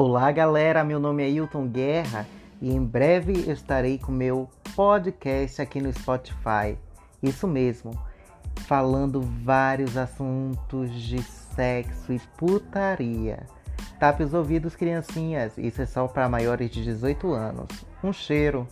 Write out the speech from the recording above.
Olá, galera. Meu nome é Hilton Guerra e em breve estarei com meu podcast aqui no Spotify. Isso mesmo, falando vários assuntos de sexo e putaria. Tape os ouvidos, criancinhas. Isso é só para maiores de 18 anos. Um cheiro.